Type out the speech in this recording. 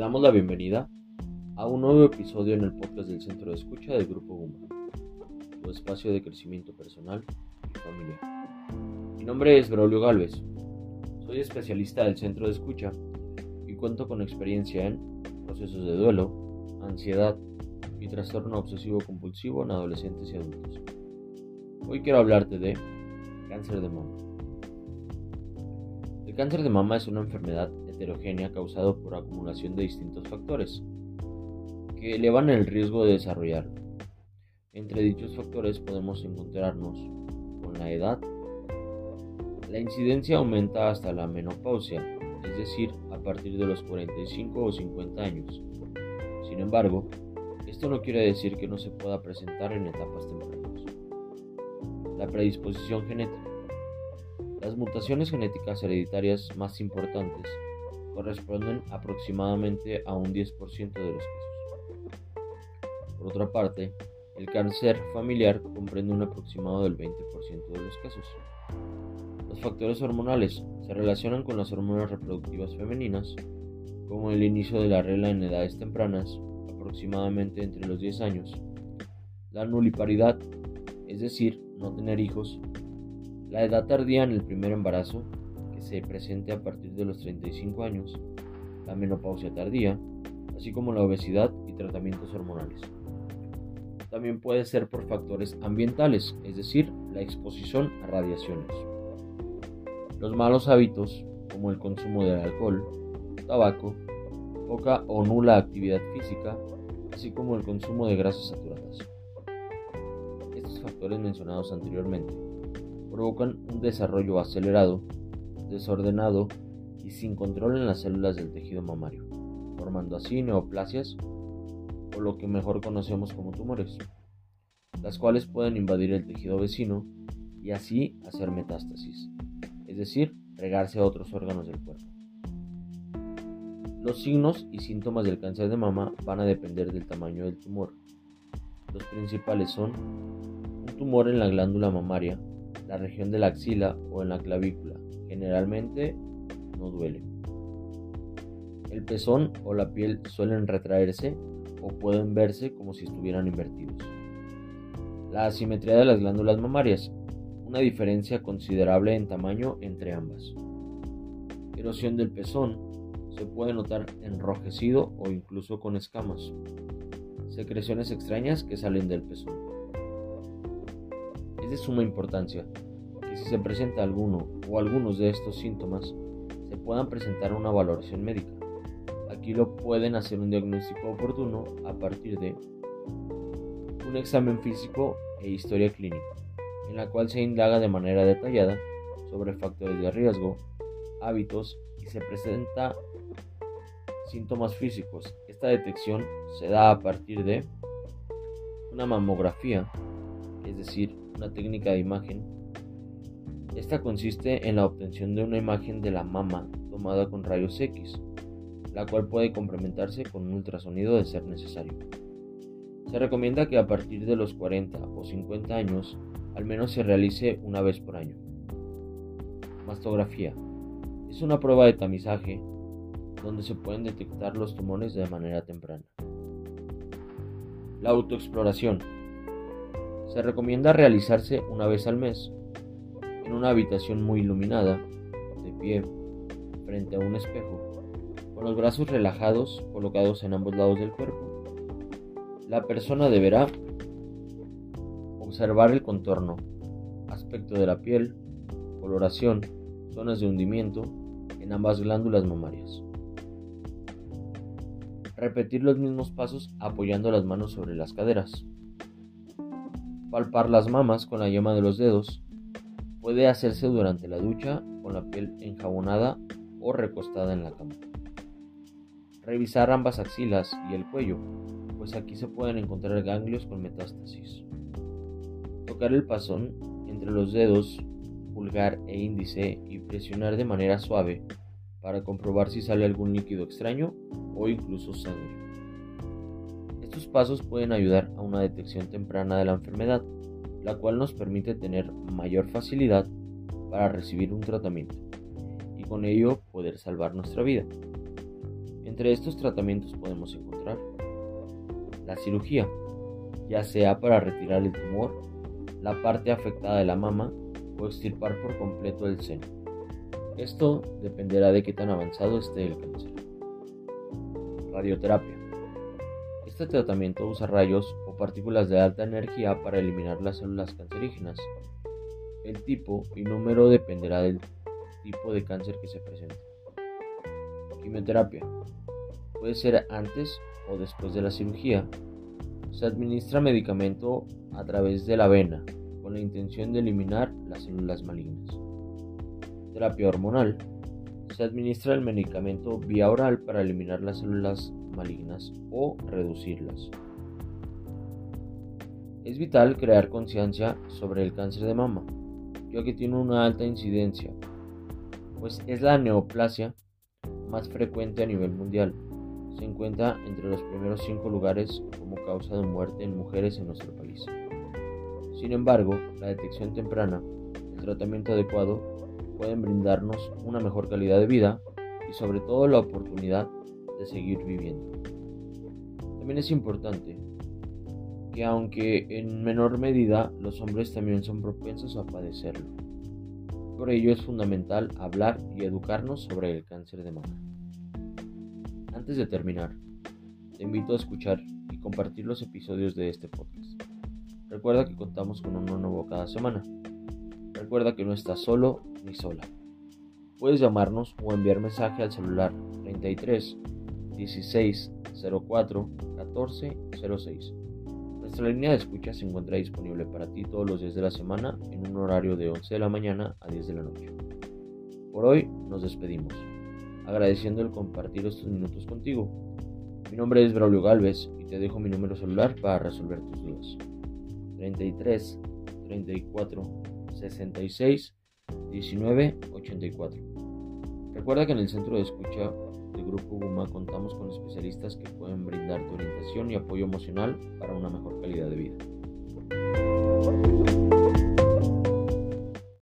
damos la bienvenida a un nuevo episodio en el podcast del Centro de Escucha del Grupo Guma, tu espacio de crecimiento personal y familiar. Mi nombre es Braulio Galvez, soy especialista del Centro de Escucha y cuento con experiencia en procesos de duelo, ansiedad y trastorno obsesivo compulsivo en adolescentes y adultos. Hoy quiero hablarte de cáncer de mama. El cáncer de mama es una enfermedad heterogénea causada por acumulación de distintos factores que elevan el riesgo de desarrollarlo. Entre dichos factores podemos encontrarnos con la edad. La incidencia aumenta hasta la menopausia, es decir, a partir de los 45 o 50 años. Sin embargo, esto no quiere decir que no se pueda presentar en etapas tempranas. La predisposición genética. Las mutaciones genéticas hereditarias más importantes corresponden aproximadamente a un 10% de los casos. Por otra parte, el cáncer familiar comprende un aproximado del 20% de los casos. Los factores hormonales se relacionan con las hormonas reproductivas femeninas, como el inicio de la regla en edades tempranas, aproximadamente entre los 10 años, la nuliparidad, es decir, no tener hijos, la edad tardía en el primer embarazo, se presente a partir de los 35 años, la menopausia tardía, así como la obesidad y tratamientos hormonales. También puede ser por factores ambientales, es decir, la exposición a radiaciones. Los malos hábitos, como el consumo de alcohol, tabaco, poca o nula actividad física, así como el consumo de grasas saturadas. Estos factores mencionados anteriormente provocan un desarrollo acelerado, desordenado y sin control en las células del tejido mamario, formando así neoplasias o lo que mejor conocemos como tumores, las cuales pueden invadir el tejido vecino y así hacer metástasis, es decir, regarse a otros órganos del cuerpo. Los signos y síntomas del cáncer de mama van a depender del tamaño del tumor. Los principales son un tumor en la glándula mamaria, la región de la axila o en la clavícula. Generalmente no duele. El pezón o la piel suelen retraerse o pueden verse como si estuvieran invertidos. La asimetría de las glándulas mamarias, una diferencia considerable en tamaño entre ambas. Erosión del pezón, se puede notar enrojecido o incluso con escamas. Secreciones extrañas que salen del pezón. Es de suma importancia si se presenta alguno o algunos de estos síntomas, se puedan presentar una valoración médica. Aquí lo pueden hacer un diagnóstico oportuno a partir de un examen físico e historia clínica, en la cual se indaga de manera detallada sobre factores de riesgo, hábitos y se presenta síntomas físicos. Esta detección se da a partir de una mamografía, es decir, una técnica de imagen. Esta consiste en la obtención de una imagen de la mama tomada con rayos X, la cual puede complementarse con un ultrasonido de ser necesario. Se recomienda que a partir de los 40 o 50 años al menos se realice una vez por año. Mastografía. Es una prueba de tamizaje donde se pueden detectar los tumores de manera temprana. La autoexploración. Se recomienda realizarse una vez al mes, en una habitación muy iluminada, de pie, frente a un espejo, con los brazos relajados colocados en ambos lados del cuerpo. La persona deberá observar el contorno, aspecto de la piel, coloración, zonas de hundimiento en ambas glándulas mamarias. Repetir los mismos pasos apoyando las manos sobre las caderas. Palpar las mamas con la yema de los dedos. Puede hacerse durante la ducha con la piel enjabonada o recostada en la cama. Revisar ambas axilas y el cuello, pues aquí se pueden encontrar ganglios con metástasis. Tocar el pasón entre los dedos pulgar e índice y presionar de manera suave para comprobar si sale algún líquido extraño o incluso sangre. Estos pasos pueden ayudar a una detección temprana de la enfermedad, la cual nos permite tener mayor facilidad para recibir un tratamiento y con ello poder salvar nuestra vida. Entre estos tratamientos podemos encontrar la cirugía, ya sea para retirar el tumor, la parte afectada de la mama o extirpar por completo el seno. Esto dependerá de qué tan avanzado esté el cáncer. Radioterapia. Este tratamiento usa rayos partículas de alta energía para eliminar las células cancerígenas. El tipo y número dependerá del tipo de cáncer que se presente. Quimioterapia. Puede ser antes o después de la cirugía. Se administra medicamento a través de la vena con la intención de eliminar las células malignas. Terapia hormonal. Se administra el medicamento vía oral para eliminar las células malignas o reducirlas. Es vital crear conciencia sobre el cáncer de mama, ya que tiene una alta incidencia, pues es la neoplasia más frecuente a nivel mundial. Se encuentra entre los primeros cinco lugares como causa de muerte en mujeres en nuestro país. Sin embargo, la detección temprana, el tratamiento adecuado pueden brindarnos una mejor calidad de vida y sobre todo la oportunidad de seguir viviendo. También es importante que aunque en menor medida los hombres también son propensos a padecerlo. Por ello es fundamental hablar y educarnos sobre el cáncer de mama. Antes de terminar, te invito a escuchar y compartir los episodios de este podcast. Recuerda que contamos con uno nuevo cada semana. Recuerda que no estás solo ni sola. Puedes llamarnos o enviar mensaje al celular 33 16 04 14 06. Nuestra línea de escucha se encuentra disponible para ti todos los días de la semana en un horario de 11 de la mañana a 10 de la noche. Por hoy nos despedimos, agradeciendo el compartir estos minutos contigo. Mi nombre es Braulio Galvez y te dejo mi número celular para resolver tus dudas. 33 34 66 19 84. Recuerda que en el centro de escucha del Grupo Guma contamos con especialistas que pueden brindarte orientación y apoyo emocional para una mejor calidad de vida.